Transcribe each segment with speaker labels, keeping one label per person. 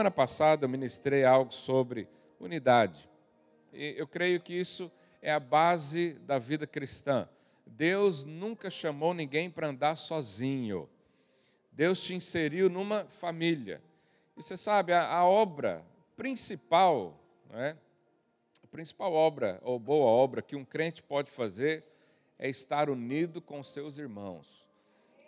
Speaker 1: semana passada eu ministrei algo sobre unidade. E eu creio que isso é a base da vida cristã. Deus nunca chamou ninguém para andar sozinho. Deus te inseriu numa família. E você sabe, a, a obra principal, é? a principal obra, ou boa obra, que um crente pode fazer é estar unido com seus irmãos.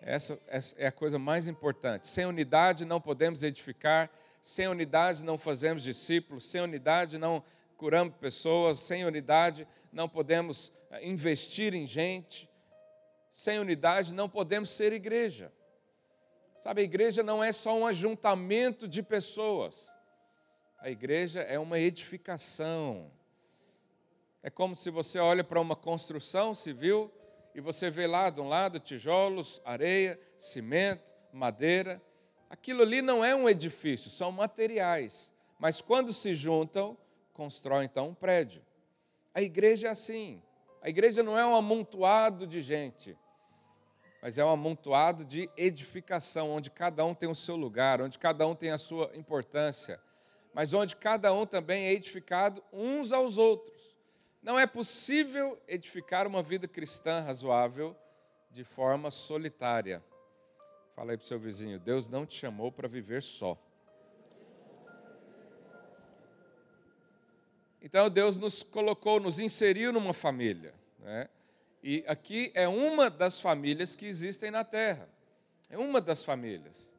Speaker 1: Essa, essa é a coisa mais importante. Sem unidade não podemos edificar, sem unidade não fazemos discípulos, sem unidade não curamos pessoas, sem unidade não podemos eh, investir em gente, sem unidade não podemos ser igreja. Sabe, a igreja não é só um ajuntamento de pessoas, a igreja é uma edificação. É como se você olha para uma construção civil e você vê lá de um lado tijolos, areia, cimento, madeira. Aquilo ali não é um edifício, são materiais. Mas quando se juntam, constrói então um prédio. A igreja é assim. A igreja não é um amontoado de gente, mas é um amontoado de edificação, onde cada um tem o seu lugar, onde cada um tem a sua importância, mas onde cada um também é edificado uns aos outros. Não é possível edificar uma vida cristã razoável de forma solitária. Fala aí para o seu vizinho: Deus não te chamou para viver só. Então Deus nos colocou, nos inseriu numa família. Né? E aqui é uma das famílias que existem na terra. É uma das famílias.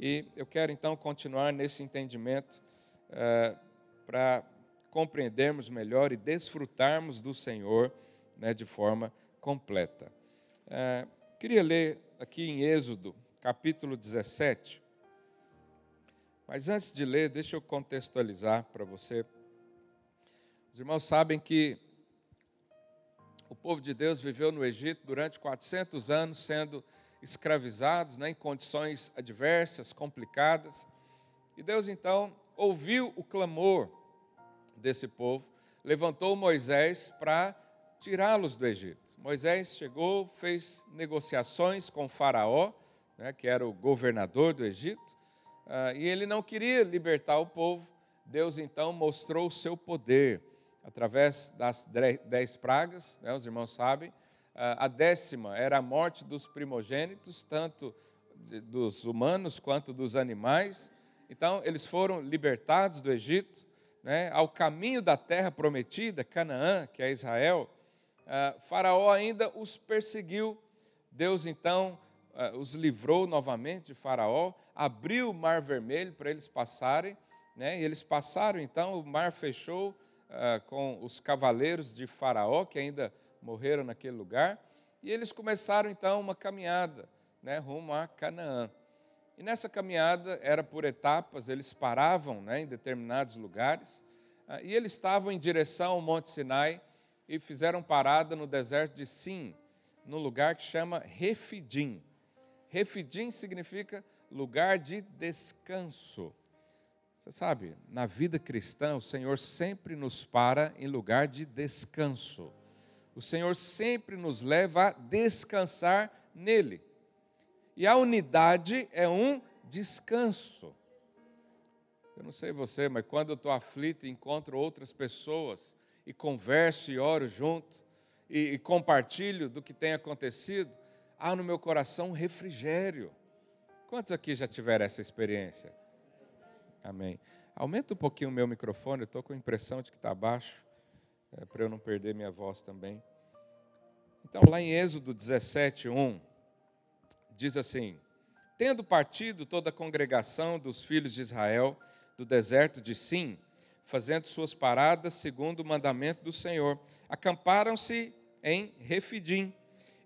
Speaker 1: E eu quero então continuar nesse entendimento é, para compreendermos melhor e desfrutarmos do Senhor né, de forma completa. É, queria ler aqui em Êxodo, capítulo 17. Mas antes de ler, deixa eu contextualizar para você. Os irmãos sabem que o povo de Deus viveu no Egito durante 400 anos, sendo escravizados né, em condições adversas, complicadas. E Deus então ouviu o clamor desse povo, levantou Moisés para tirá-los do Egito. Moisés chegou, fez negociações com Faraó, né, que era o governador do Egito, uh, e ele não queria libertar o povo. Deus então mostrou o seu poder através das dez pragas, né, os irmãos sabem. Uh, a décima era a morte dos primogênitos, tanto dos humanos quanto dos animais. Então, eles foram libertados do Egito né, ao caminho da terra prometida, Canaã, que é Israel, uh, Faraó ainda os perseguiu. Deus então os livrou novamente de Faraó, abriu o mar vermelho para eles passarem, né, e eles passaram então, o mar fechou uh, com os cavaleiros de Faraó, que ainda morreram naquele lugar, e eles começaram então uma caminhada né, rumo a Canaã. E nessa caminhada era por etapas, eles paravam né, em determinados lugares, ah, e eles estavam em direção ao Monte Sinai e fizeram parada no deserto de Sim, num lugar que chama Refidim. Refidim significa lugar de descanso. Você sabe, na vida cristã, o Senhor sempre nos para em lugar de descanso. O Senhor sempre nos leva a descansar nele. E a unidade é um descanso. Eu não sei você, mas quando eu estou aflito e encontro outras pessoas e converso e oro junto e, e compartilho do que tem acontecido, há no meu coração refrigério. Quantos aqui já tiveram essa experiência? Amém. Aumenta um pouquinho o meu microfone, eu estou com a impressão de que está baixo, é, para eu não perder minha voz também. Então, lá em Êxodo 17, 1, diz assim: Tendo partido toda a congregação dos filhos de Israel do deserto de Sim, fazendo suas paradas segundo o mandamento do Senhor, acamparam-se em Refidim,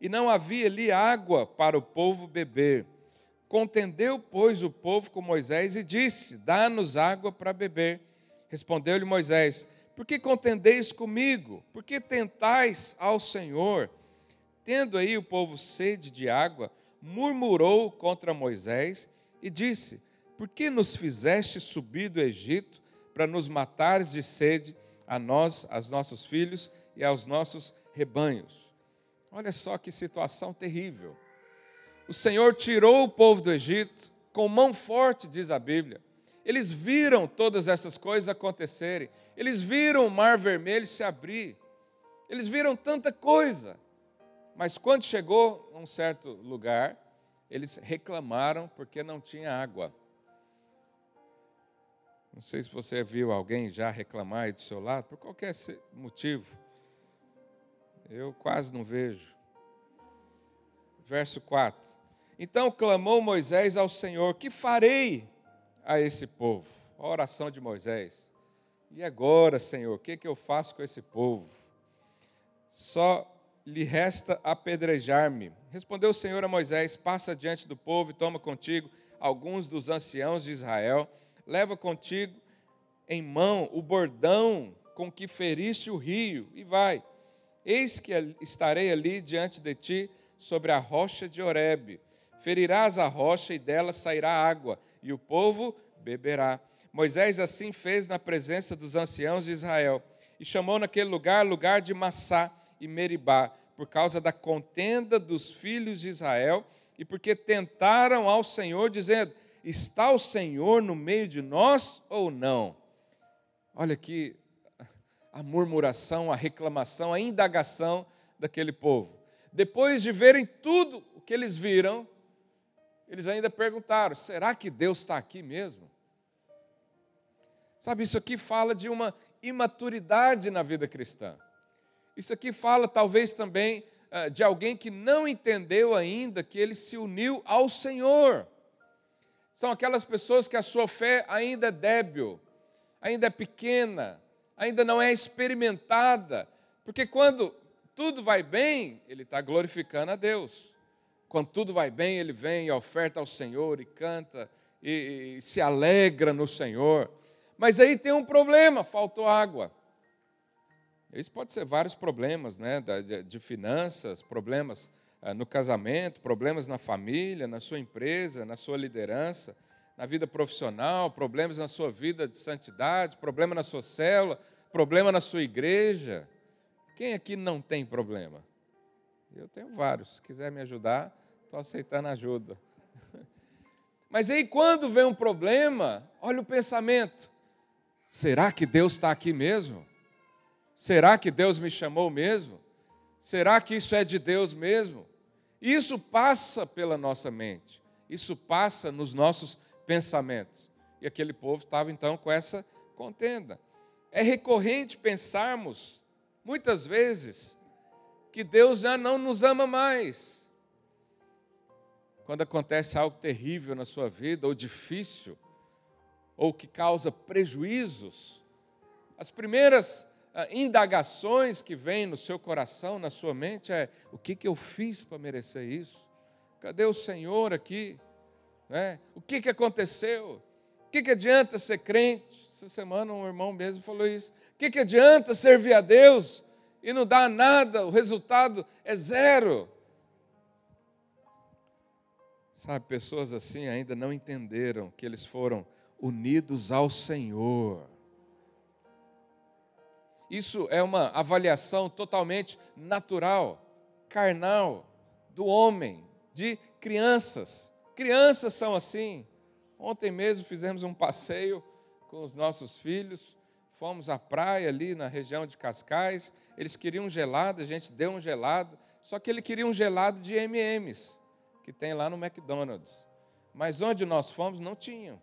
Speaker 1: e não havia ali água para o povo beber. Contendeu, pois, o povo com Moisés e disse: Dá-nos água para beber. Respondeu-lhe Moisés: Por que contendeis comigo? Por que tentais ao Senhor? Tendo aí o povo sede de água, murmurou contra Moisés e disse: Por que nos fizeste subir do Egito para nos matares de sede a nós, aos nossos filhos e aos nossos rebanhos? Olha só que situação terrível. O Senhor tirou o povo do Egito com mão forte, diz a Bíblia. Eles viram todas essas coisas acontecerem. Eles viram o mar vermelho se abrir. Eles viram tanta coisa. Mas quando chegou a um certo lugar, eles reclamaram porque não tinha água. Não sei se você viu alguém já reclamar aí do seu lado, por qualquer motivo. Eu quase não vejo. Verso 4. Então clamou Moisés ao Senhor: Que farei a esse povo? A oração de Moisés. E agora, Senhor, o que, que eu faço com esse povo? Só lhe resta apedrejar-me. Respondeu o Senhor a Moisés: Passa diante do povo e toma contigo alguns dos anciãos de Israel. Leva contigo em mão o bordão com que feriste o rio e vai. Eis que estarei ali diante de ti sobre a rocha de Horebe. Ferirás a rocha e dela sairá água, e o povo beberá. Moisés assim fez na presença dos anciãos de Israel, e chamou naquele lugar lugar de Massá e Meribá, por causa da contenda dos filhos de Israel, e porque tentaram ao Senhor, dizendo: Está o Senhor no meio de nós ou não? Olha aqui a murmuração, a reclamação, a indagação daquele povo. Depois de verem tudo o que eles viram, eles ainda perguntaram: será que Deus está aqui mesmo? Sabe, isso aqui fala de uma imaturidade na vida cristã. Isso aqui fala talvez também uh, de alguém que não entendeu ainda que ele se uniu ao Senhor. São aquelas pessoas que a sua fé ainda é débil, ainda é pequena, ainda não é experimentada, porque quando tudo vai bem, ele está glorificando a Deus. Quando tudo vai bem, ele vem e oferta ao Senhor e canta e, e se alegra no Senhor. Mas aí tem um problema: faltou água. Isso pode ser vários problemas, né? De, finanças, problemas ah, no casamento, problemas na família, na sua empresa, na sua liderança na vida profissional, problemas na sua vida de santidade, problema na sua célula, problema na sua igreja. Quem aqui não tem problema? Eu tenho vários. Se quiser me ajudar, estou aceitando ajuda. Mas aí, quando vem um problema, olha o pensamento: será que Deus está aqui mesmo? Será que Deus me chamou mesmo? Será que isso é de Deus mesmo? Isso passa pela nossa mente, isso passa nos nossos pensamentos. E aquele povo estava então com essa contenda. É recorrente pensarmos, muitas vezes, que Deus já não nos ama mais. Quando acontece algo terrível na sua vida, ou difícil, ou que causa prejuízos, as primeiras ah, indagações que vêm no seu coração, na sua mente, é: o que, que eu fiz para merecer isso? Cadê o Senhor aqui? Né? O que, que aconteceu? O que, que adianta ser crente? Essa semana um irmão mesmo falou isso. O que, que adianta servir a Deus e não dar nada? O resultado é zero. Sabe, pessoas assim ainda não entenderam que eles foram unidos ao Senhor. Isso é uma avaliação totalmente natural, carnal, do homem, de crianças. Crianças são assim. Ontem mesmo fizemos um passeio com os nossos filhos, fomos à praia ali na região de Cascais. Eles queriam gelado, a gente deu um gelado, só que ele queria um gelado de M&M's, que tem lá no McDonald's. Mas onde nós fomos não tinham.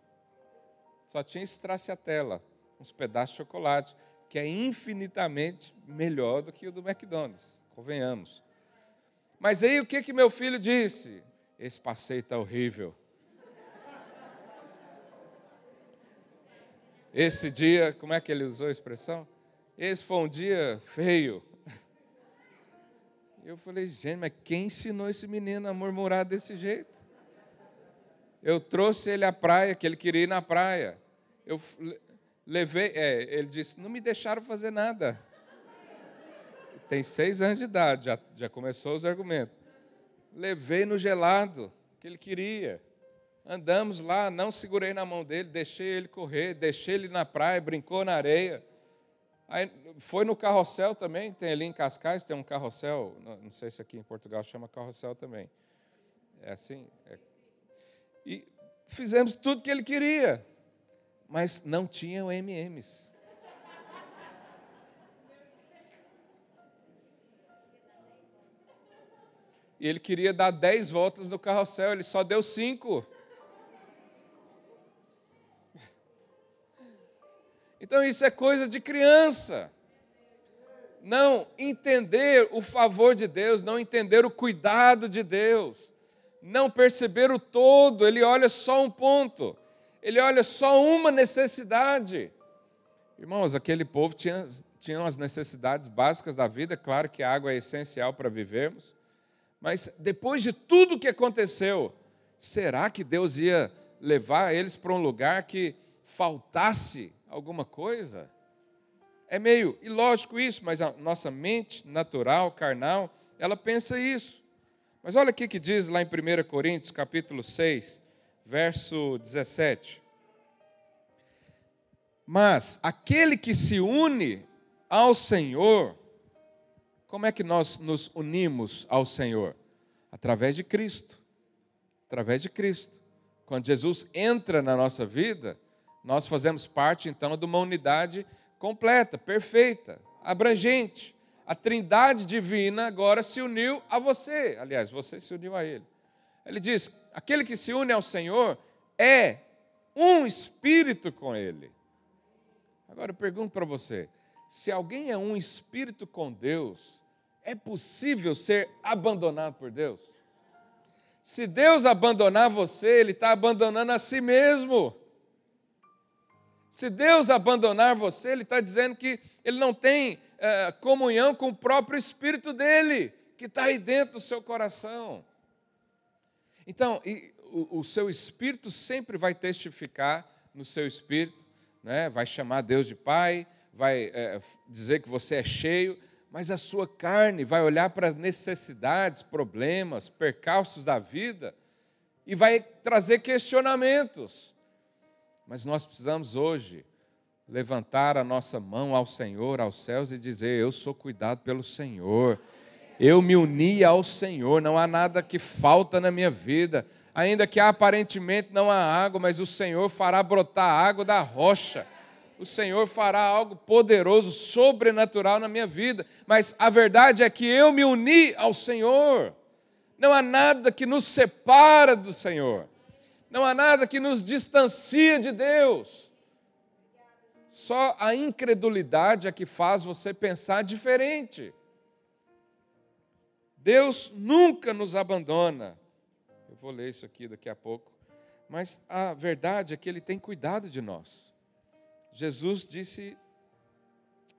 Speaker 1: Só tinha estraciatela, uns pedaços de chocolate, que é infinitamente melhor do que o do McDonald's, convenhamos. Mas aí o que que meu filho disse? Esse passeio está horrível. Esse dia, como é que ele usou a expressão? Esse foi um dia feio. Eu falei, gente, mas quem ensinou esse menino a murmurar desse jeito? Eu trouxe ele à praia, que ele queria ir na praia. Eu levei, é, ele disse, não me deixaram fazer nada. Tem seis anos de idade, já, já começou os argumentos levei no gelado que ele queria. Andamos lá, não segurei na mão dele, deixei ele correr, deixei ele na praia, brincou na areia. Aí foi no carrossel também, tem ali em Cascais, tem um carrossel, não sei se aqui em Portugal chama carrossel também. É assim. É. E fizemos tudo que ele queria. mas não tinham MMs. E ele queria dar 10 voltas no carrossel, ele só deu 5. Então isso é coisa de criança. Não entender o favor de Deus, não entender o cuidado de Deus, não perceber o todo, ele olha só um ponto, ele olha só uma necessidade. Irmãos, aquele povo tinha, tinha as necessidades básicas da vida, claro que a água é essencial para vivermos, mas depois de tudo que aconteceu, será que Deus ia levar eles para um lugar que faltasse alguma coisa? É meio ilógico isso, mas a nossa mente natural, carnal, ela pensa isso. Mas olha o que diz lá em 1 Coríntios, capítulo 6, verso 17. Mas aquele que se une ao Senhor, como é que nós nos unimos ao Senhor? Através de Cristo. Através de Cristo. Quando Jesus entra na nossa vida, nós fazemos parte então de uma unidade completa, perfeita, abrangente. A trindade divina agora se uniu a você. Aliás, você se uniu a ele. Ele diz: aquele que se une ao Senhor é um espírito com ele. Agora eu pergunto para você: se alguém é um espírito com Deus, é possível ser abandonado por Deus? Se Deus abandonar você, Ele está abandonando a si mesmo. Se Deus abandonar você, Ele está dizendo que Ele não tem é, comunhão com o próprio Espírito dele, que está aí dentro do seu coração. Então, o, o, seu Espírito sempre vai testificar no seu Espírito, né? vai chamar Deus de Pai, vai é, dizer que você é cheio, mas a sua carne vai olhar para necessidades, problemas, percalços da vida e vai trazer questionamentos. Mas nós precisamos hoje levantar a nossa mão ao Senhor, aos céus e dizer: Eu sou cuidado pelo Senhor. Eu me uni ao Senhor, não há nada que falta na minha vida. Ainda que aparentemente não há água, mas o Senhor fará brotar água da rocha. O Senhor fará algo poderoso, sobrenatural na minha vida. Mas a verdade é que eu me uni ao Senhor. Não há nada que nos separa do Senhor. Não há nada que nos distancie de Deus. Só a incredulidade é que faz você pensar diferente. Deus nunca nos abandona. Eu vou ler isso aqui daqui a pouco. Mas a verdade é que Ele tem cuidado de nós. Jesus disse,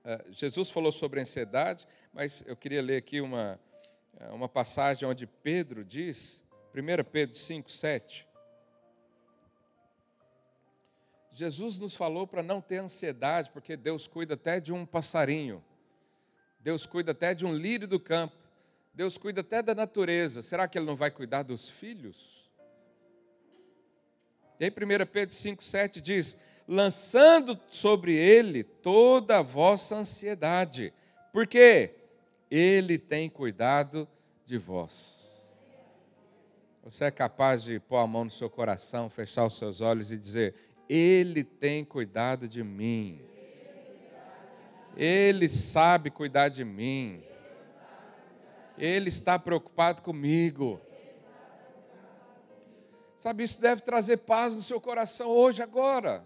Speaker 1: uh, Jesus falou sobre ansiedade, mas eu queria ler aqui uma, uma passagem onde Pedro diz, 1 Pedro 5, 7. Jesus nos falou para não ter ansiedade, porque Deus cuida até de um passarinho, Deus cuida até de um lírio do campo, Deus cuida até da natureza. Será que Ele não vai cuidar dos filhos? E aí, 1 Pedro 5,7 diz: lançando sobre Ele toda a vossa ansiedade, porque Ele tem cuidado de vós. Você é capaz de pôr a mão no seu coração, fechar os seus olhos e dizer: ele tem cuidado de mim. Ele sabe cuidar de mim. Ele está preocupado comigo. Sabe, isso deve trazer paz no seu coração hoje, agora.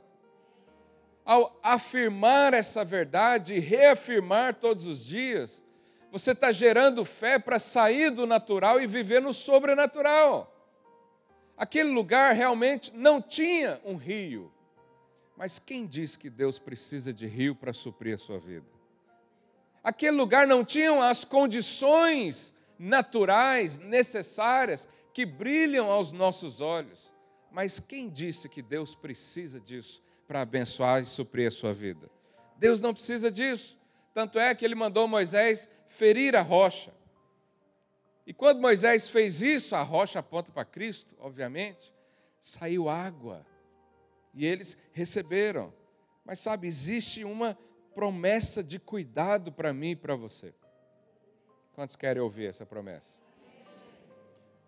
Speaker 1: Ao afirmar essa verdade e reafirmar todos os dias, você está gerando fé para sair do natural e viver no sobrenatural. Aquele lugar realmente não tinha um rio. Mas quem diz que Deus precisa de rio para suprir a sua vida? Aquele lugar não tinha as condições naturais necessárias que brilham aos nossos olhos. Mas quem disse que Deus precisa disso para abençoar e suprir a sua vida? Deus não precisa disso. Tanto é que ele mandou Moisés ferir a rocha. E quando Moisés fez isso, a rocha aponta para Cristo, obviamente, saiu água. E eles receberam. Mas sabe, existe uma promessa de cuidado para mim e para você. Quantos querem ouvir essa promessa?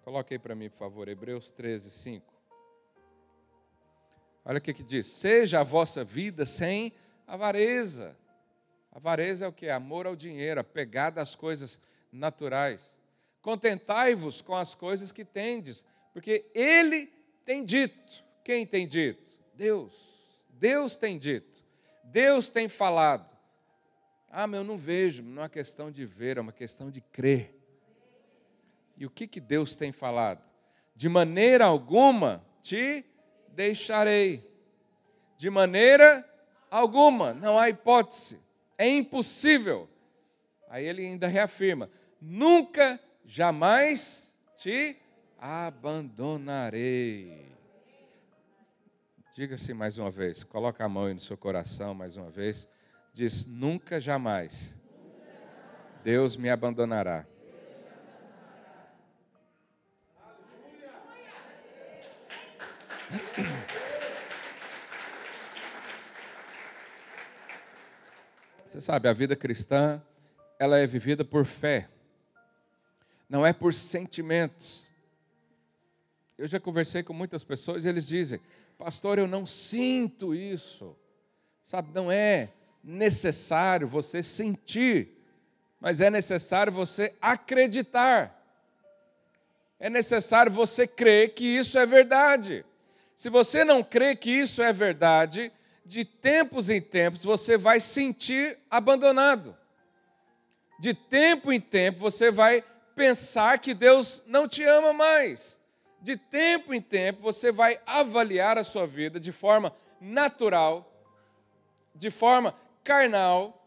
Speaker 1: Coloque aí para mim, por favor, Hebreus 13, 5. Olha o que, que diz: seja a vossa vida sem avareza. Avareza é o que? Amor ao dinheiro, apegada às coisas naturais. Contentai-vos com as coisas que tendes, porque Ele tem dito. Quem tem dito? Deus. Deus tem dito. Deus tem falado. Ah, mas eu não vejo. Não é questão de ver, é uma questão de crer. E o que, que Deus tem falado? De maneira alguma te deixarei. De maneira alguma, não há hipótese. É impossível. Aí ele ainda reafirma: nunca, jamais te abandonarei. Diga assim mais uma vez, coloca a mão aí no seu coração mais uma vez. Diz: nunca, jamais, Deus me abandonará. Você sabe, a vida cristã, ela é vivida por fé, não é por sentimentos. Eu já conversei com muitas pessoas e eles dizem, pastor, eu não sinto isso. Sabe, não é necessário você sentir, mas é necessário você acreditar. É necessário você crer que isso é verdade. Se você não crê que isso é verdade, de tempos em tempos você vai sentir abandonado. De tempo em tempo você vai pensar que Deus não te ama mais. De tempo em tempo você vai avaliar a sua vida de forma natural, de forma carnal,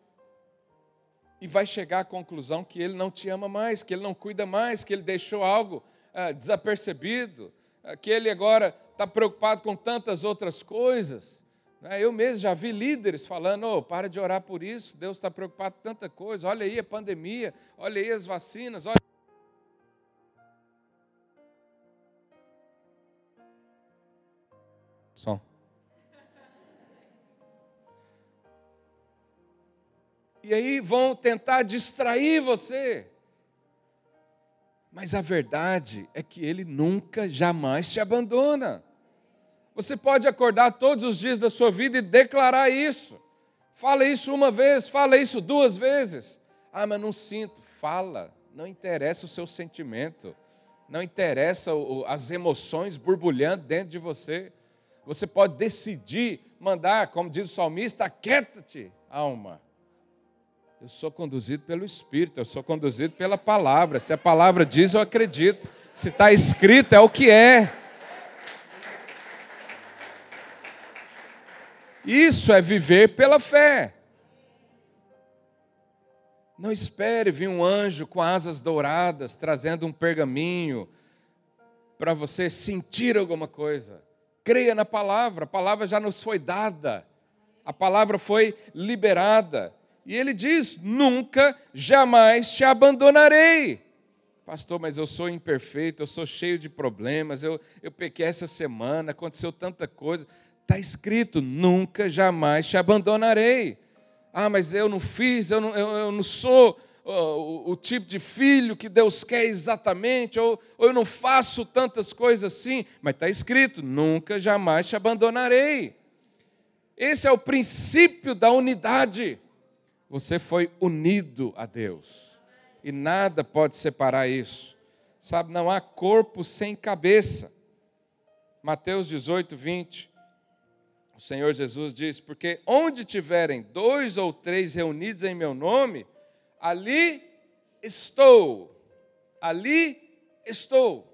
Speaker 1: e vai chegar à conclusão que Ele não te ama mais, que Ele não cuida mais, que Ele deixou algo ah, desapercebido, que Ele agora está preocupado com tantas outras coisas. Né? Eu mesmo já vi líderes falando: oh, para de orar por isso, Deus está preocupado com tanta coisa. Olha aí a pandemia, olha aí as vacinas, olha. Som. E aí vão tentar distrair você. Mas a verdade é que Ele nunca, jamais te abandona. Você pode acordar todos os dias da sua vida e declarar isso. Fala isso uma vez, fala isso duas vezes. Ah, mas não sinto. Fala. Não interessa o seu sentimento. Não interessa as emoções borbulhando dentro de você. Você pode decidir mandar, como diz o salmista, aquieta-te, alma. Eu sou conduzido pelo Espírito, eu sou conduzido pela palavra. Se a palavra diz, eu acredito. Se está escrito, é o que é. Isso é viver pela fé. Não espere vir um anjo com asas douradas trazendo um pergaminho para você sentir alguma coisa. Creia na palavra, a palavra já nos foi dada, a palavra foi liberada. E ele diz: Nunca, jamais te abandonarei. Pastor, mas eu sou imperfeito, eu sou cheio de problemas, eu, eu pequei essa semana, aconteceu tanta coisa. Está escrito: nunca, jamais te abandonarei. Ah, mas eu não fiz, eu não, eu, eu não sou o, o, tipo de filho que Deus quer exatamente, ou, ou eu não faço tantas coisas assim. Mas está escrito: nunca, jamais te abandonarei. Esse é o princípio da unidade. Você foi unido a Deus. E nada pode separar isso. Sabe, não há corpo sem cabeça. Mateus 18, 20. O Senhor Jesus diz: Porque onde tiverem dois ou três reunidos em meu nome, ali estou. Ali estou.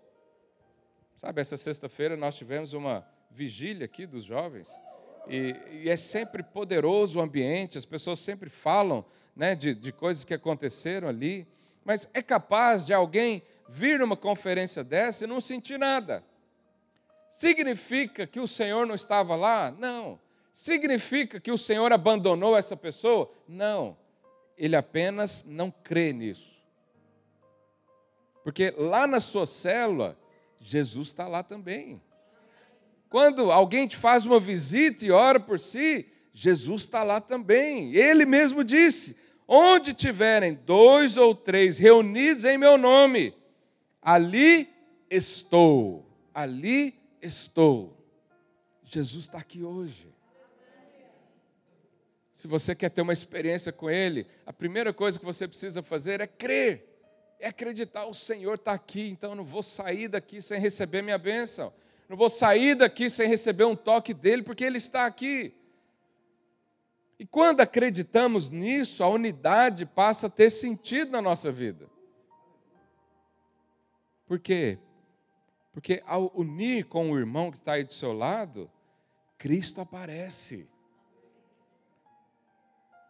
Speaker 1: Sabe, essa sexta-feira nós tivemos uma vigília aqui dos jovens. E, e, é sempre poderoso o ambiente, as pessoas sempre falam né, de, de coisas que aconteceram ali. Mas é capaz de alguém vir numa conferência dessa e não sentir nada. Significa que o Senhor não estava lá? Não. Significa que o Senhor abandonou essa pessoa? Não. Ele apenas não crê nisso. Porque lá na sua célula, Jesus está lá também. Quando alguém te faz uma visita e ora por si, Jesus está lá também. Ele mesmo disse: Onde tiverem dois ou três reunidos em meu nome, ali estou. Ali estou. Jesus está aqui hoje. Se você quer ter uma experiência com Ele, a primeira coisa que você precisa fazer é crer, é acreditar: o Senhor está aqui, então eu não vou sair daqui sem receber minha bênção, não vou sair daqui sem receber um toque dele, porque Ele está aqui. E quando acreditamos nisso, a unidade passa a ter sentido na nossa vida. Por quê? Porque ao unir com o irmão que está aí do seu lado, Cristo aparece.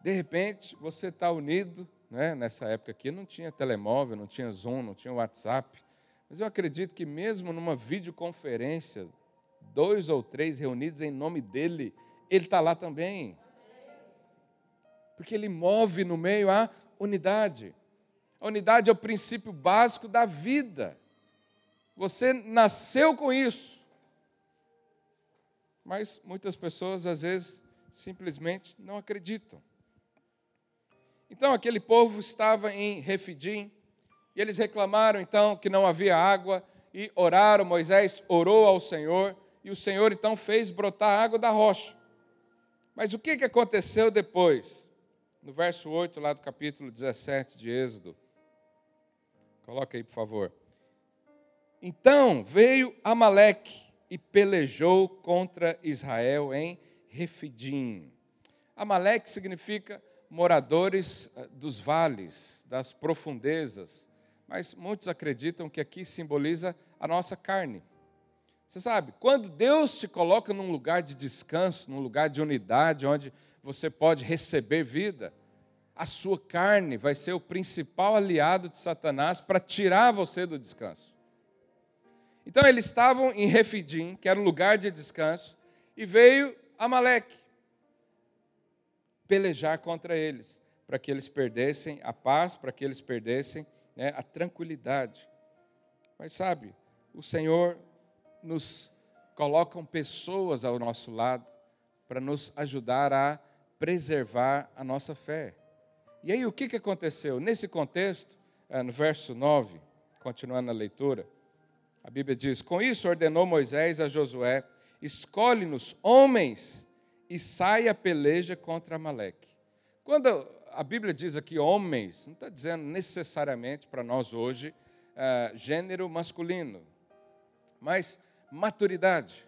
Speaker 1: De repente, você está unido, né? nessa época aqui não tinha telemóvel, não tinha Zoom, não tinha WhatsApp, mas eu acredito que mesmo numa videoconferência, dois ou três reunidos em nome dele, ele está lá também. Porque ele move no meio a unidade. A unidade é o princípio básico da vida. Você nasceu com isso. Mas muitas pessoas, às vezes, simplesmente não acreditam. Então aquele povo estava em Refidim, e eles reclamaram então que não havia água, e oraram, Moisés orou ao Senhor, e o Senhor então fez brotar água da rocha. Mas o que, que aconteceu depois? No verso 8, lá do capítulo 17 de Êxodo. Coloca aí, por favor. Então veio Amaleque e pelejou contra Israel em Refidim. Amaleque significa moradores eh, dos vales, das profundezas, mas muitos acreditam que aqui simboliza a nossa carne. Você sabe, quando Deus te coloca num lugar de descanso, num lugar de unidade, onde você pode receber vida, a sua carne vai ser o principal aliado de Satanás para tirar você do descanso. Então eles estavam em Refidim, que era um lugar de descanso, e veio Amaleque pelejar contra eles, para que eles perdessem a paz, para que eles perdessem né, a tranquilidade. Mas sabe, o Senhor nos coloca pessoas ao nosso lado para nos ajudar a preservar a nossa fé. E aí o que, que aconteceu? Nesse contexto, eh, no verso 9, continuando a leitura, a Bíblia diz: Com isso ordenou Moisés a Josué: escolhe-nos homens e sai a peleja contra Amaleque. Quando a Bíblia diz aqui homens, não está dizendo necessariamente para nós hoje uh, gênero masculino, mas maturidade.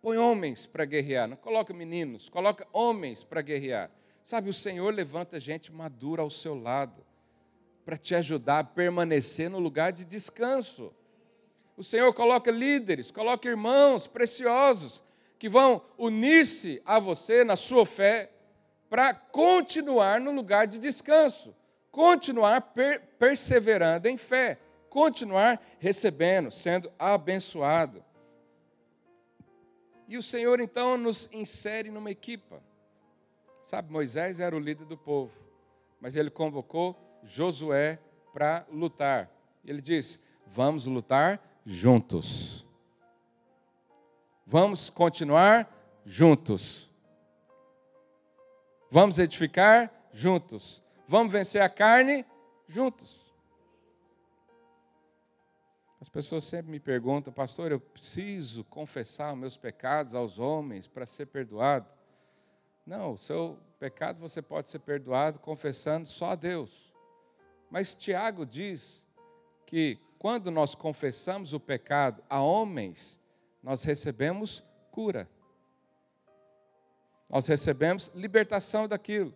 Speaker 1: Põe homens para guerrear, não coloca meninos, coloca homens para guerrear. Sabe, o Senhor levanta gente madura ao seu lado para te ajudar a permanecer no lugar de descanso. O Senhor coloca líderes, coloca irmãos preciosos que vão unir-se a você na sua fé para continuar no lugar de descanso, continuar per perseverando em fé, continuar recebendo, sendo abençoado. E o Senhor então nos insere numa equipa. Sabe, Moisés era o líder do povo, mas ele convocou Josué para lutar. Ele disse: Vamos lutar juntos. Vamos continuar juntos. Vamos edificar juntos. Vamos vencer a carne juntos. As pessoas sempre me perguntam, pastor, eu preciso confessar meus pecados aos homens para ser perdoado? Não, o seu pecado você pode ser perdoado confessando só a Deus. Mas Tiago diz que quando nós confessamos o pecado a homens, nós recebemos cura. Nós recebemos libertação daquilo.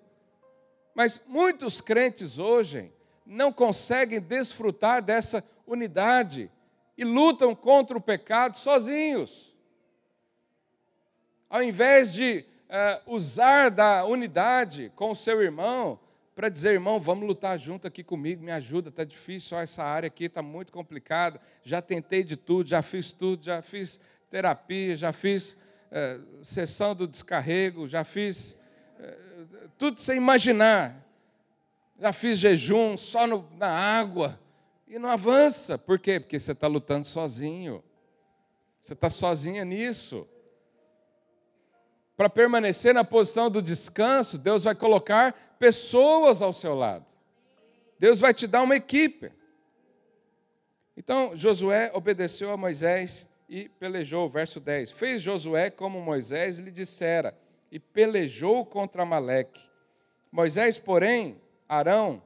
Speaker 1: Mas muitos crentes hoje não conseguem desfrutar dessa unidade e lutam contra o pecado sozinhos. Ao invés de uh, usar da unidade com o seu irmão, para dizer, irmão, vamos lutar junto aqui comigo, me ajuda, está difícil, ó, essa área aqui está muito complicada, já tentei de tudo, já fiz tudo, já fiz terapia, já fiz é, sessão do descarrego, já fiz é, tudo sem imaginar. Já fiz jejum só no, na água e não avança. Por quê? Porque você está lutando sozinho. Você está sozinha nisso. Para permanecer na posição do descanso, Deus vai colocar pessoas ao seu lado. Deus vai te dar uma equipe. Então, Josué obedeceu a Moisés e pelejou. Verso 10: Fez Josué como Moisés lhe dissera, e pelejou contra Amaleque. Moisés, porém, Arão,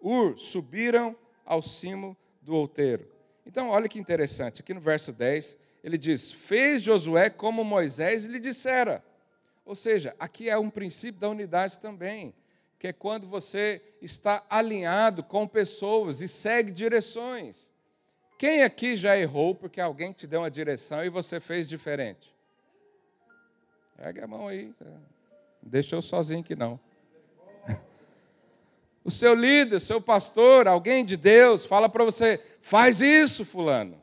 Speaker 1: Ur, subiram ao cimo do outeiro. Então, olha que interessante, aqui no verso 10, ele diz: Fez Josué como Moisés lhe dissera. Ou seja, aqui é um princípio da unidade também, que é quando você está alinhado com pessoas e segue direções. Quem aqui já errou porque alguém te deu uma direção e você fez diferente? Pega a mão aí. Deixa eu sozinho que não. O seu líder, seu pastor, alguém de Deus, fala para você: faz isso, Fulano.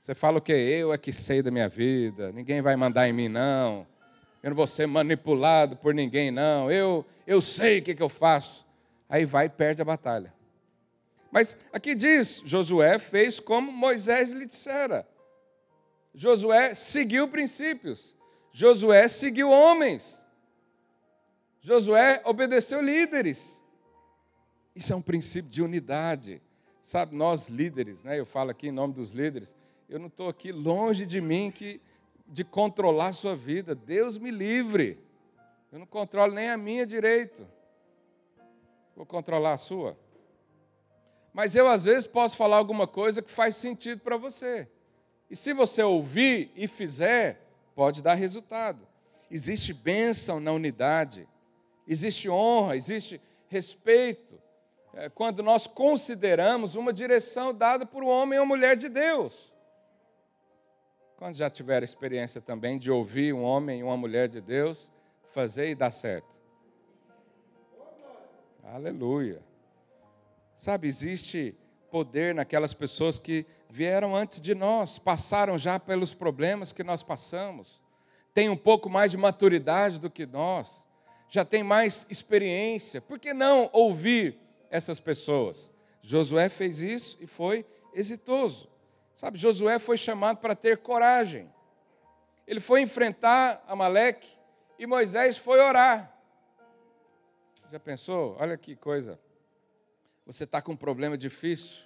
Speaker 1: Você fala o quê? Eu é que sei da minha vida, ninguém vai mandar em mim, não. Eu não vou ser manipulado por ninguém, não. Eu, eu sei o que, que eu faço. Aí vai e perde a batalha. Mas aqui diz: Josué fez como Moisés lhe dissera. Josué seguiu princípios. Josué seguiu homens. Josué obedeceu líderes. Isso é um princípio de unidade. Sabe, nós líderes, né? Eu falo aqui em nome dos líderes. Eu não estou aqui longe de mim que, de controlar a sua vida. Deus me livre. Eu não controlo nem a minha direito. Vou controlar a sua. Mas eu, às vezes, posso falar alguma coisa que faz sentido para você. E se você ouvir e fizer, pode dar resultado. Existe bênção na unidade, existe honra, existe respeito. É, quando nós consideramos uma direção dada por um homem ou mulher de Deus. Quando já tiver experiência também de ouvir um homem e uma mulher de Deus fazer e dar certo? Aleluia. Sabe, existe poder naquelas pessoas que vieram antes de nós, passaram já pelos problemas que nós passamos, têm um pouco mais de maturidade do que nós, já têm mais experiência. Por que não ouvir essas pessoas? Josué fez isso e foi exitoso. Sabe, Josué foi chamado para ter coragem. Ele foi enfrentar Amaleque e Moisés foi orar. Já pensou? Olha que coisa você está com um problema difícil,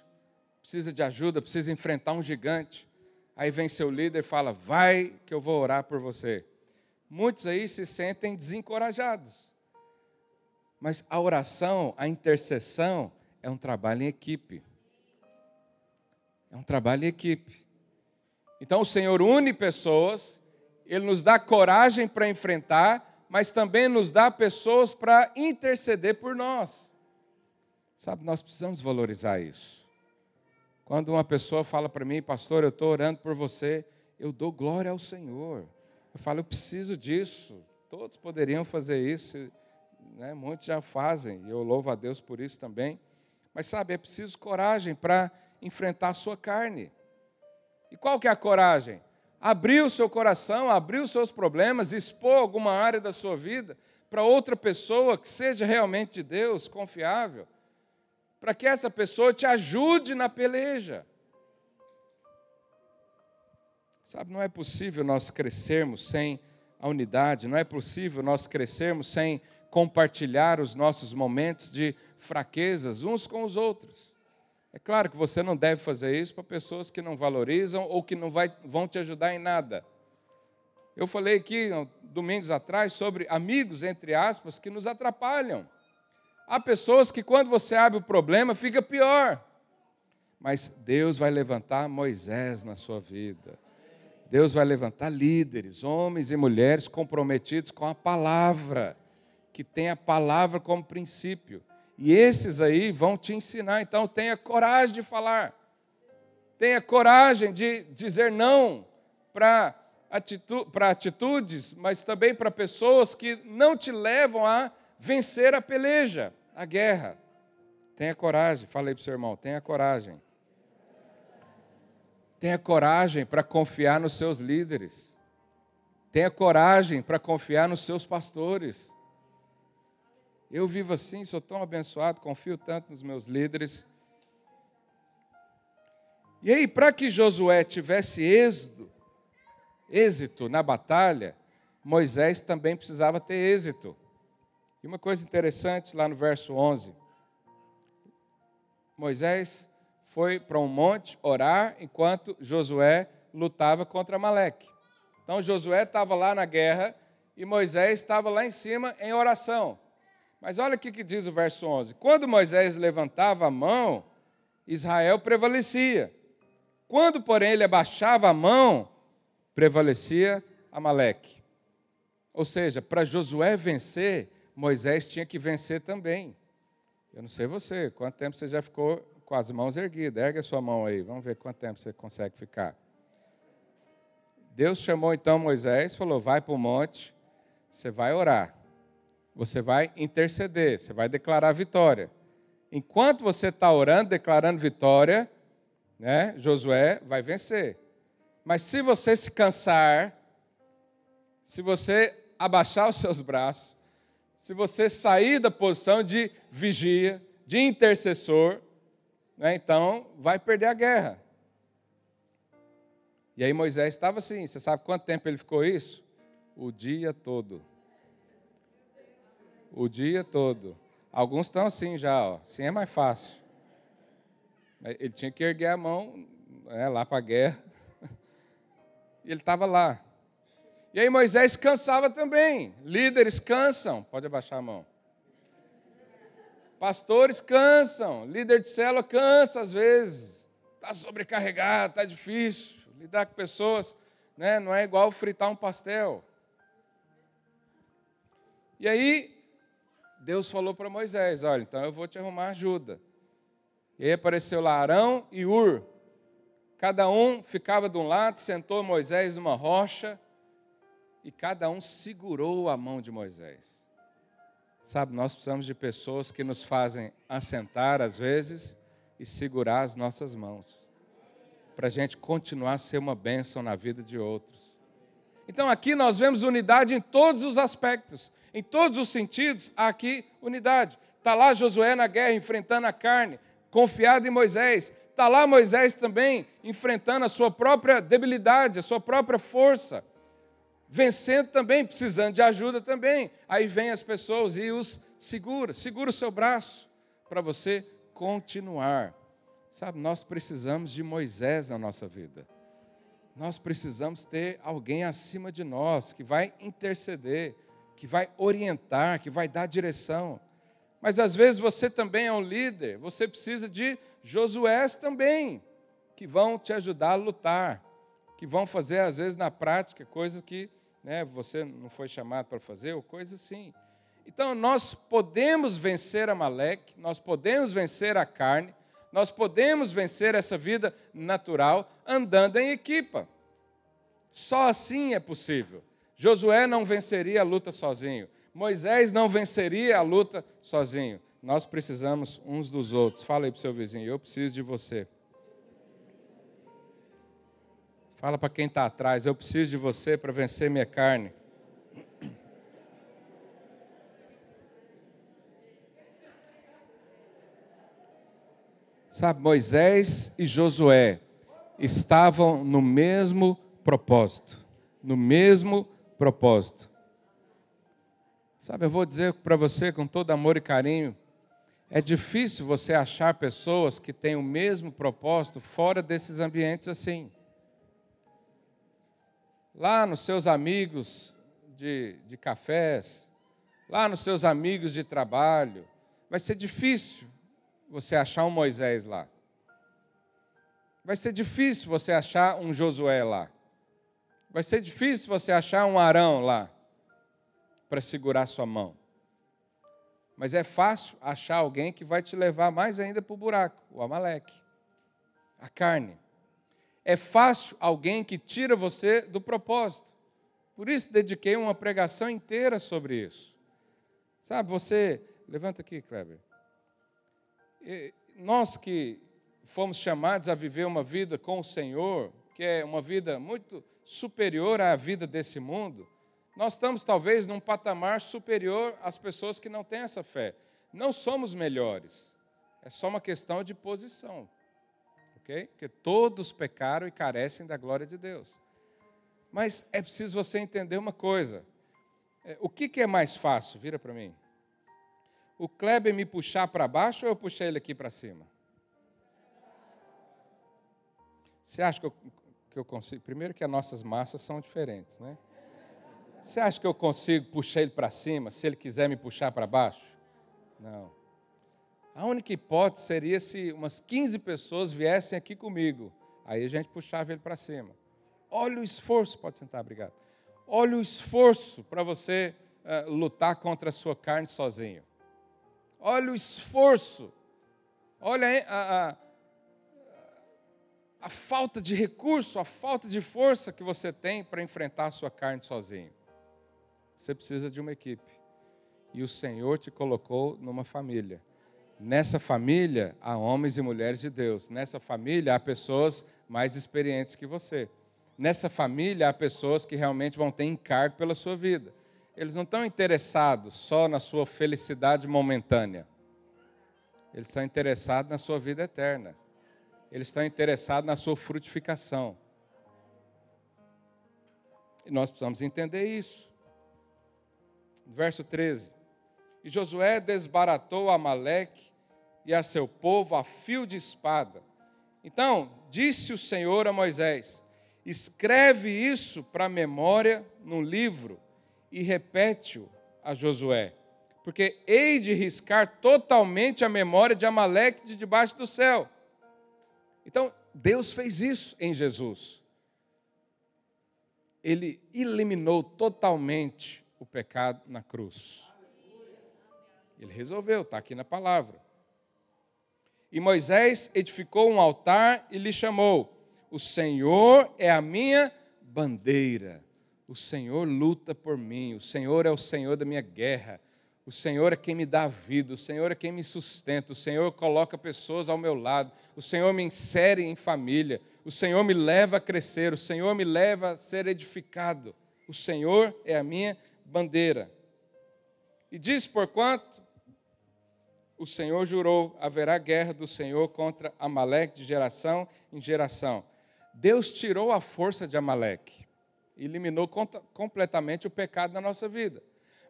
Speaker 1: precisa de ajuda, precisa enfrentar um gigante. Aí vem seu líder e fala: Vai que eu vou orar por você. Muitos aí se sentem desencorajados. Mas a oração, a intercessão, é um trabalho em equipe. É um trabalho em equipe. Então o Senhor une pessoas, Ele nos dá coragem para enfrentar, mas também nos dá pessoas para interceder por nós. Sabe, nós precisamos valorizar isso. Quando uma pessoa fala para mim, pastor, eu estou orando por você, eu dou glória ao Senhor. Eu falo, eu preciso disso. Todos poderiam fazer isso, né? muitos já fazem, e eu louvo a Deus por isso também. Mas sabe, é preciso coragem para enfrentar a sua carne. E qual que é a coragem? Abrir o seu coração, abrir os seus problemas, expor alguma área da sua vida para outra pessoa que seja realmente de Deus, confiável para que essa pessoa te ajude na peleja. Sabe, não é possível nós crescermos sem a unidade, não é possível nós crescermos sem compartilhar os nossos momentos de fraquezas uns com os outros. É claro que você não deve fazer isso para pessoas que não valorizam ou que não vai, vão te ajudar em nada. Eu falei aqui domingos atrás sobre amigos, entre aspas, que nos atrapalham. Há pessoas que, quando você abre o problema, fica pior. Mas Deus vai levantar Moisés na sua vida. Deus vai levantar líderes, homens e mulheres comprometidos com a palavra, que tem a palavra como princípio. E esses aí vão te ensinar. Então, tenha coragem de falar. Tenha coragem de dizer não para atitu atitudes, mas também para pessoas que não te levam a vencer a peleja, a guerra. Tenha coragem, falei para o seu irmão, tenha coragem. Tenha coragem para confiar nos seus líderes. Tenha coragem para confiar nos seus pastores. Eu vivo assim, sou tão abençoado, confio tanto nos meus líderes. E aí, para que Josué tivesse êxito, êxito na batalha, Moisés também precisava ter êxito. E uma coisa interessante lá no verso 11: Moisés foi para um monte orar enquanto Josué lutava contra Amaleque. Então Josué estava lá na guerra e Moisés estava lá em cima em oração. Mas olha o que diz o verso 11: Quando Moisés levantava a mão, Israel prevalecia. Quando, porém, ele abaixava a mão, prevalecia Amaleque. Ou seja, para Josué vencer, Moisés tinha que vencer também. Eu não sei você, quanto tempo você já ficou com as mãos erguidas? Ergue a sua mão aí, vamos ver quanto tempo você consegue ficar. Deus chamou então Moisés, falou: vai para o monte, você vai orar, você vai interceder, você vai declarar vitória. Enquanto você está orando, declarando vitória, né, Josué vai vencer. Mas se você se cansar, se você abaixar os seus braços, se você sair da posição de vigia, de intercessor, né, então vai perder a guerra. E aí Moisés estava assim, você sabe quanto tempo ele ficou isso? O dia todo. O dia todo. Alguns estão assim já, ó. assim é mais fácil. Ele tinha que erguer a mão né, lá para a guerra. E ele estava lá. E aí Moisés cansava também. Líderes cansam. Pode abaixar a mão. Pastores cansam. Líder de célula cansa às vezes. Está sobrecarregado, está difícil. Lidar com pessoas né, não é igual fritar um pastel. E aí, Deus falou para Moisés: Olha, então eu vou te arrumar ajuda. E aí apareceu lá Arão e Ur. Cada um ficava de um lado, sentou Moisés numa rocha e cada um segurou a mão de Moisés. Sabe, nós precisamos de pessoas que nos fazem assentar às vezes e segurar as nossas mãos para a gente continuar a ser uma bênção na vida de outros. Então aqui nós vemos unidade em todos os aspectos, em todos os sentidos, há aqui unidade. Está lá Josué na guerra, enfrentando a carne, confiado em Moisés. Está lá Moisés também, enfrentando a sua própria debilidade, a sua própria força, vencendo também, precisando de ajuda também. Aí vem as pessoas e os segura, segura o seu braço para você continuar. Sabe, nós precisamos de Moisés na nossa vida. Nós precisamos ter alguém acima de nós que vai interceder, que vai orientar, que vai dar direção. Mas às vezes você também é um líder, você precisa de Josués também, que vão te ajudar a lutar, que vão fazer, às vezes, na prática, coisas que né, você não foi chamado para fazer, ou coisas assim. Então, nós podemos vencer a Maleque, nós podemos vencer a carne, nós podemos vencer essa vida natural andando em equipa. Só assim é possível. Josué não venceria a luta sozinho. Moisés não venceria a luta sozinho. Nós precisamos uns dos outros. Fala aí para o seu vizinho, eu preciso de você. Fala para quem está atrás, eu preciso de você para vencer minha carne. Sabe, Moisés e Josué estavam no mesmo propósito, no mesmo propósito. Sabe, eu vou dizer para você com todo amor e carinho, é difícil você achar pessoas que têm o mesmo propósito fora desses ambientes assim. Lá nos seus amigos de, de cafés, lá nos seus amigos de trabalho, vai ser difícil você achar um Moisés lá. Vai ser difícil você achar um Josué lá. Vai ser difícil você achar um Arão lá para segurar sua mão. Mas é fácil achar alguém que vai te levar mais ainda para o buraco, o Amaleque, a carne. É fácil alguém que tira você do propósito. Por isso dediquei uma pregação inteira sobre isso. Sabe, você. Levanta aqui, Kleber nós que fomos chamados a viver uma vida com o Senhor, que é uma vida muito superior à vida desse mundo, nós estamos talvez num patamar superior às pessoas que não têm essa fé. Não somos melhores, é só uma questão de posição, ok? Porque todos pecaram e carecem da glória de Deus. Mas é preciso você entender uma coisa: é, o que, que é mais fácil? Vira para mim o Kleber me puxar para baixo ou eu puxar ele aqui para cima? Você acha que eu, que eu consigo. Primeiro que as nossas massas são diferentes, né? Você acha que eu consigo puxar ele para cima se ele quiser me puxar para baixo? Não. A única hipótese seria se umas 15 pessoas viessem aqui comigo. Aí a gente puxava ele para cima. Olha o esforço, pode sentar, obrigado. Olha o esforço para você uh, lutar contra a sua carne sozinho. Olha o esforço. Olha a, a, a falta de recurso, a falta de força que você tem para enfrentar a sua carne sozinho. Você precisa de uma equipe. E o Senhor te colocou numa família. Nessa família há homens e mulheres de Deus. Nessa família há pessoas mais experientes que você. Nessa família há pessoas que realmente vão ter encargo pela sua vida. Eles não estão interessados só na sua felicidade momentânea. Eles estão interessados na sua vida eterna eles estão interessados na sua frutificação. E nós precisamos entender isso. Verso 13: E Josué desbaratou Amaleque e a seu povo a fio de espada. Então, disse o Senhor a Moisés: Escreve isso para memória num livro e repete-o a Josué, porque hei de riscar totalmente a memória de Amaleque de debaixo do céu. Então, Deus fez isso em Jesus. Ele eliminou totalmente o pecado na cruz. Ele resolveu, está aqui na palavra. E Moisés edificou um altar e lhe chamou: O Senhor é a minha bandeira. O Senhor luta por mim. O Senhor é o Senhor da minha guerra. O Senhor é quem me dá vida, o Senhor é quem me sustenta, o Senhor coloca pessoas ao meu lado, o Senhor me insere em família, o Senhor me leva a crescer, o Senhor me leva a ser edificado. O Senhor é a minha bandeira. E diz porquanto o Senhor jurou: haverá guerra do Senhor contra Amaleque de geração em geração. Deus tirou a força de Amaleque, eliminou completamente o pecado na nossa vida.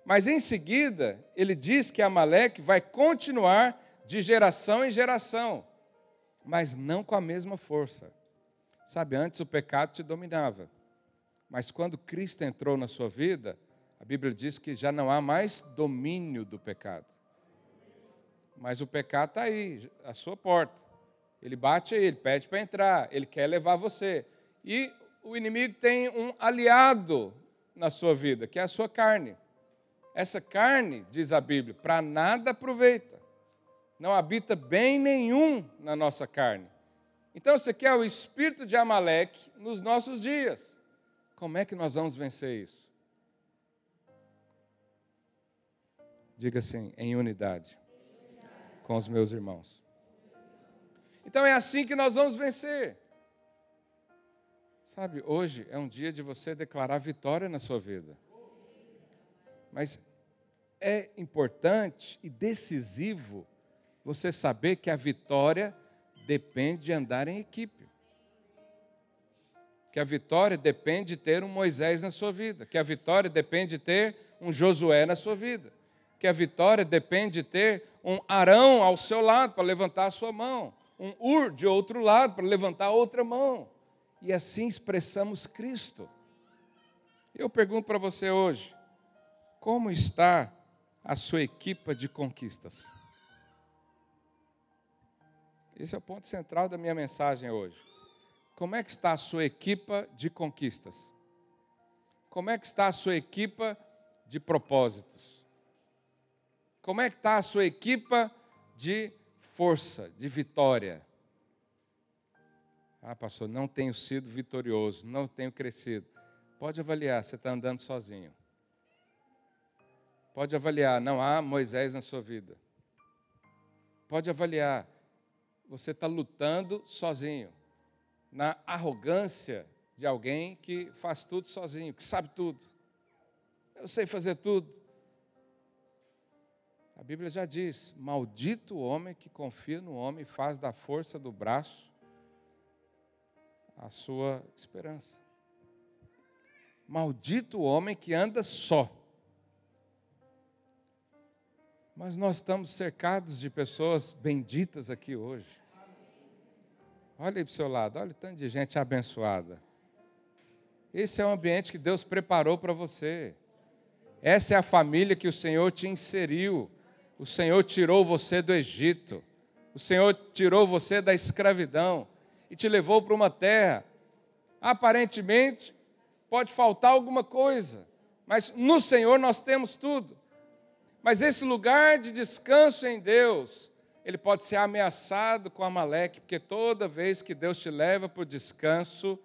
Speaker 1: Mas em seguida, ele diz que Amaleque vai continuar de geração em geração, mas não com a mesma força. Sabe, antes o pecado te dominava, mas quando Cristo entrou na sua vida, a Bíblia diz que já não há mais domínio do pecado. Mas o pecado está aí, à sua porta. Ele bate aí, ele pede para entrar, ele quer levar você. E o inimigo tem um aliado na sua vida, que é a sua carne. Essa carne, diz a Bíblia, para nada aproveita. Não habita bem nenhum na nossa carne. Então, você quer o espírito de Amaleque nos nossos dias. Como é que nós vamos vencer isso? Diga assim, em unidade com os meus irmãos. Então é assim que nós vamos vencer. Sabe, hoje é um dia de você declarar vitória na sua vida. Mas é importante e decisivo você saber que a vitória depende de andar em equipe. Que a vitória depende de ter um Moisés na sua vida. Que a vitória depende de ter um Josué na sua vida. Que a vitória depende de ter um Arão ao seu lado para levantar a sua mão. Um Ur de outro lado para levantar a outra mão. E assim expressamos Cristo. Eu pergunto para você hoje: como está a sua equipa de conquistas? Esse é o ponto central da minha mensagem hoje. Como é que está a sua equipa de conquistas? Como é que está a sua equipa de propósitos? Como é que está a sua equipa de força, de vitória? Ah, pastor, não tenho sido vitorioso, não tenho crescido. Pode avaliar, você está andando sozinho. Pode avaliar, não há Moisés na sua vida. Pode avaliar, você está lutando sozinho, na arrogância de alguém que faz tudo sozinho, que sabe tudo. Eu sei fazer tudo. A Bíblia já diz: Maldito o homem que confia no homem e faz da força do braço a sua esperança. Maldito o homem que anda só. Mas nós estamos cercados de pessoas benditas aqui hoje. Olha aí para o seu lado, olha o tanto de gente abençoada. Esse é o ambiente que Deus preparou para você. Essa é a família que o Senhor te inseriu. O Senhor tirou você do Egito. O Senhor tirou você da escravidão e te levou para uma terra. Aparentemente, pode faltar alguma coisa, mas no Senhor nós temos tudo. Mas esse lugar de descanso em Deus, ele pode ser ameaçado com Amaleque, porque toda vez que Deus te leva para o descanso,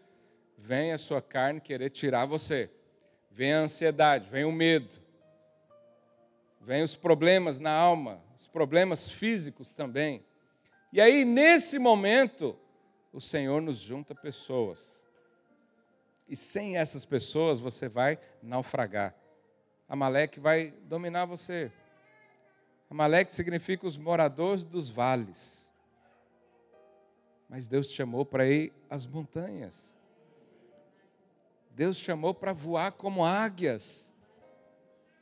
Speaker 1: vem a sua carne querer tirar você. Vem a ansiedade, vem o medo, vem os problemas na alma, os problemas físicos também. E aí, nesse momento, o Senhor nos junta pessoas. E sem essas pessoas você vai naufragar. Amaleque vai dominar você. Amaleque significa os moradores dos vales. Mas Deus te chamou para ir às montanhas. Deus te chamou para voar como águias,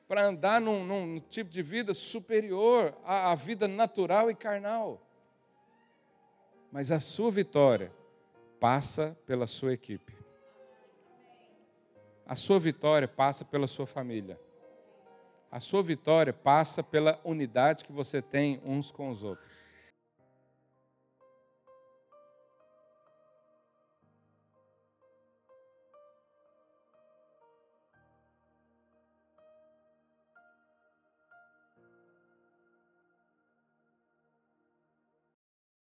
Speaker 1: para andar num, num, tipo de vida superior à, à vida natural e carnal. Mas a sua vitória passa pela sua equipe. A sua vitória passa pela sua família. A sua vitória passa pela unidade que você tem uns com os outros.